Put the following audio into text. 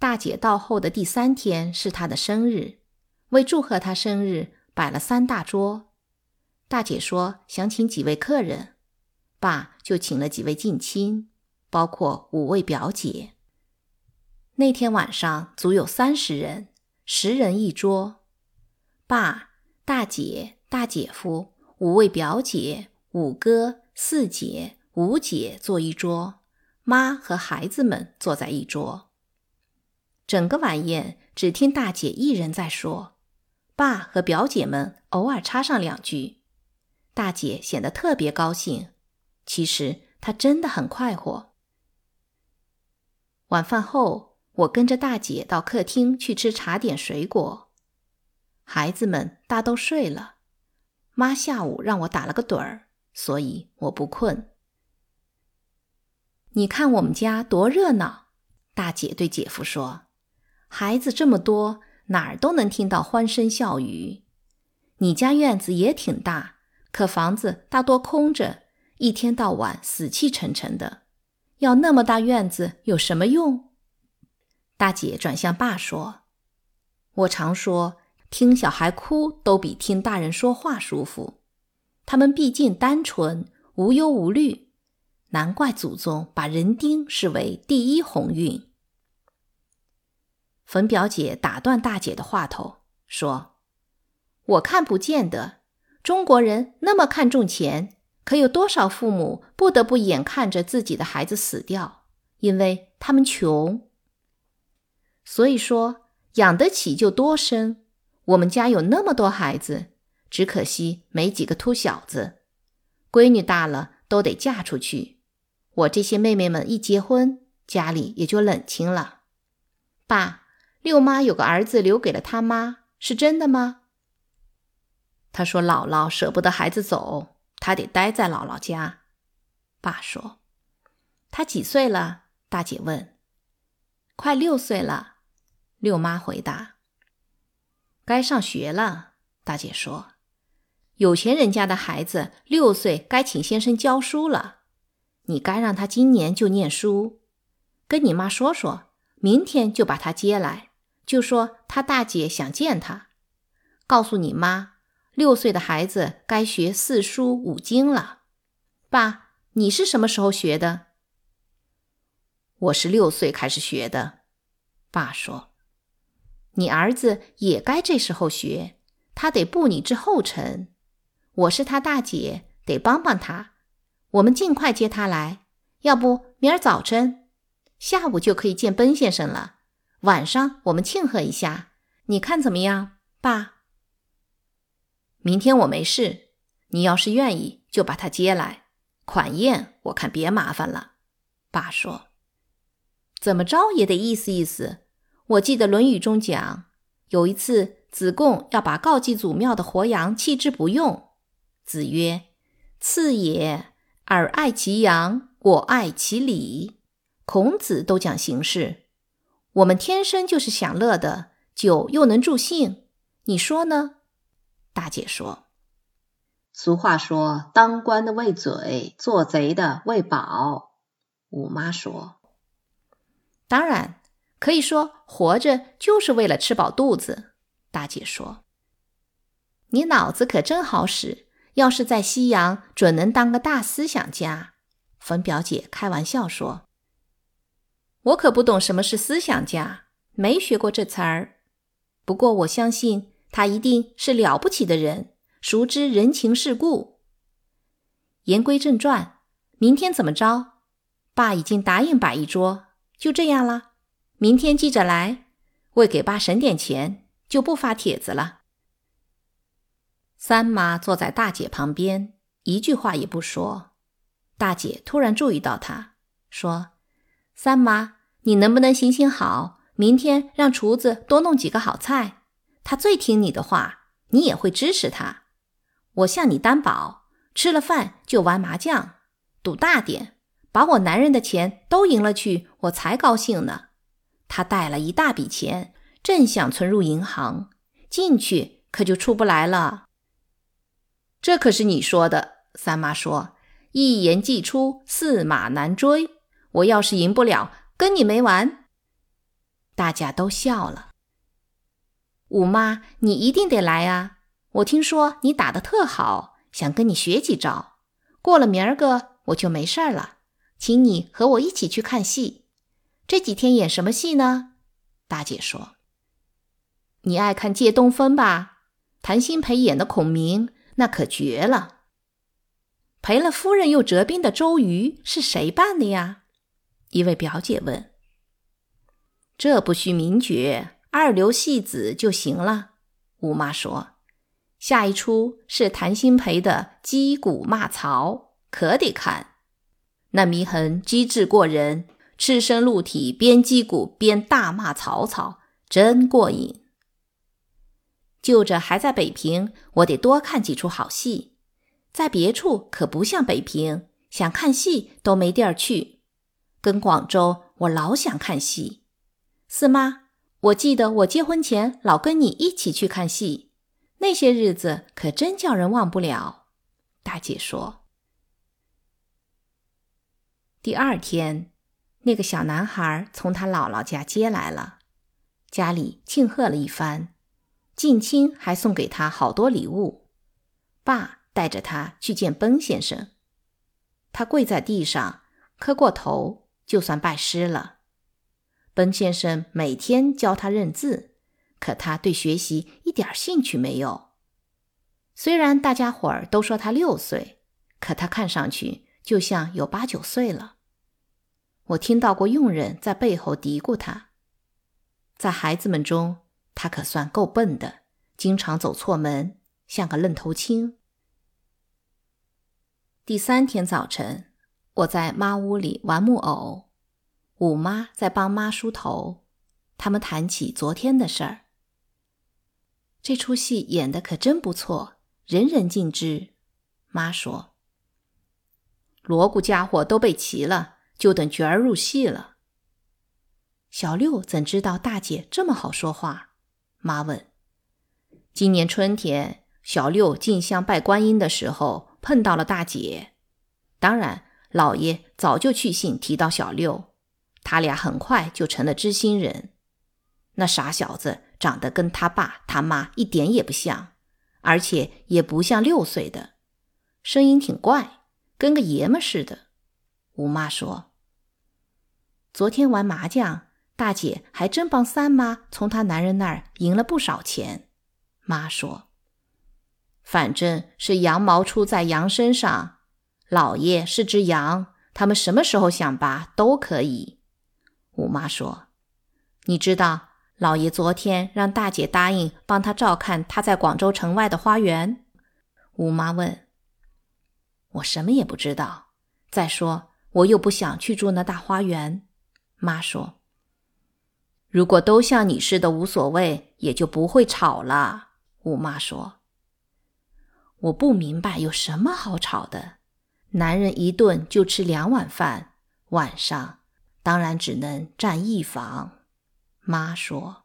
大姐到后的第三天是她的生日，为祝贺她生日，摆了三大桌。大姐说想请几位客人，爸就请了几位近亲，包括五位表姐。那天晚上足有三十人，十人一桌。爸、大姐、大姐夫、五位表姐、五哥、四姐、五姐坐一桌，妈和孩子们坐在一桌。整个晚宴只听大姐一人在说，爸和表姐们偶尔插上两句。大姐显得特别高兴，其实她真的很快活。晚饭后，我跟着大姐到客厅去吃茶点、水果。孩子们大都睡了，妈下午让我打了个盹儿，所以我不困。你看我们家多热闹，大姐对姐夫说。孩子这么多，哪儿都能听到欢声笑语。你家院子也挺大，可房子大多空着，一天到晚死气沉沉的。要那么大院子有什么用？大姐转向爸说：“我常说，听小孩哭都比听大人说话舒服。他们毕竟单纯，无忧无虑，难怪祖宗把人丁视为第一鸿运。”冯表姐打断大姐的话头，说：“我看不见的。中国人那么看重钱，可有多少父母不得不眼看着自己的孩子死掉，因为他们穷。所以说，养得起就多生。我们家有那么多孩子，只可惜没几个秃小子。闺女大了都得嫁出去，我这些妹妹们一结婚，家里也就冷清了。爸。”六妈有个儿子留给了他妈，是真的吗？他说：“姥姥舍不得孩子走，他得待在姥姥家。”爸说：“他几岁了？”大姐问。“快六岁了。”六妈回答。“该上学了。”大姐说：“有钱人家的孩子六岁该请先生教书了，你该让他今年就念书。跟你妈说说，明天就把他接来。”就说他大姐想见他，告诉你妈，六岁的孩子该学四书五经了。爸，你是什么时候学的？我是六岁开始学的。爸说，你儿子也该这时候学，他得步你之后尘。我是他大姐，得帮帮他。我们尽快接他来，要不明儿早晨、下午就可以见奔先生了。晚上我们庆贺一下，你看怎么样，爸？明天我没事，你要是愿意，就把他接来。款宴我看别麻烦了。爸说：“怎么着也得意思意思。我记得《论语》中讲，有一次子贡要把告祭祖庙的活羊弃之不用，子曰：‘次也，尔爱其羊，我爱其礼。’孔子都讲形式。”我们天生就是享乐的，酒又能助兴，你说呢？大姐说：“俗话说，当官的喂嘴，做贼的喂饱。”五妈说：“当然，可以说活着就是为了吃饱肚子。”大姐说：“你脑子可真好使，要是在西洋，准能当个大思想家。”冯表姐开玩笑说。我可不懂什么是思想家，没学过这词儿。不过我相信他一定是了不起的人，熟知人情世故。言归正传，明天怎么着？爸已经答应摆一桌，就这样啦。明天记着来，为给爸省点钱，就不发帖子了。三妈坐在大姐旁边，一句话也不说。大姐突然注意到她，说。三妈，你能不能行行好？明天让厨子多弄几个好菜，他最听你的话，你也会支持他。我向你担保，吃了饭就玩麻将，赌大点，把我男人的钱都赢了去，我才高兴呢。他带了一大笔钱，正想存入银行，进去可就出不来了。这可是你说的。三妈说：“一言既出，驷马难追。”我要是赢不了，跟你没完。大家都笑了。五妈，你一定得来啊！我听说你打的特好，想跟你学几招。过了明儿个我就没事儿了，请你和我一起去看戏。这几天演什么戏呢？大姐说：“你爱看《借东风》吧？谭鑫培演的孔明，那可绝了。赔了夫人又折兵的周瑜是谁扮的呀？”一位表姐问。“这不需名角。”二流戏子就行了，吴妈说：“下一出是谭鑫培的击鼓骂曹，可得看。那祢衡机智过人，赤身露体，边击鼓边大骂曹操，真过瘾。就着还在北平，我得多看几出好戏。在别处可不像北平，想看戏都没地儿去。跟广州，我老想看戏。四妈。”我记得我结婚前老跟你一起去看戏，那些日子可真叫人忘不了。大姐说，第二天，那个小男孩从他姥姥家接来了，家里庆贺了一番，近亲还送给他好多礼物。爸带着他去见崩先生，他跪在地上磕过头，就算拜师了。奔先生每天教他认字，可他对学习一点兴趣没有。虽然大家伙儿都说他六岁，可他看上去就像有八九岁了。我听到过佣人在背后嘀咕他，在孩子们中，他可算够笨的，经常走错门，像个愣头青。第三天早晨，我在妈屋里玩木偶。五妈在帮妈梳头，他们谈起昨天的事儿。这出戏演的可真不错，人人尽知。妈说：“锣鼓家伙都备齐了，就等角儿入戏了。”小六怎知道大姐这么好说话？妈问：“今年春天，小六进香拜观音的时候碰到了大姐，当然，老爷早就去信提到小六。”他俩很快就成了知心人。那傻小子长得跟他爸他妈一点也不像，而且也不像六岁的，声音挺怪，跟个爷们似的。吴妈说：“昨天玩麻将，大姐还真帮三妈从她男人那儿赢了不少钱。”妈说：“反正是羊毛出在羊身上，老爷是只羊，他们什么时候想拔都可以。”五妈说：“你知道，老爷昨天让大姐答应帮他照看他在广州城外的花园。”五妈问：“我什么也不知道。再说，我又不想去住那大花园。”妈说：“如果都像你似的无所谓，也就不会吵了。”五妈说：“我不明白有什么好吵的。男人一顿就吃两碗饭，晚上。”当然只能占一房，妈说。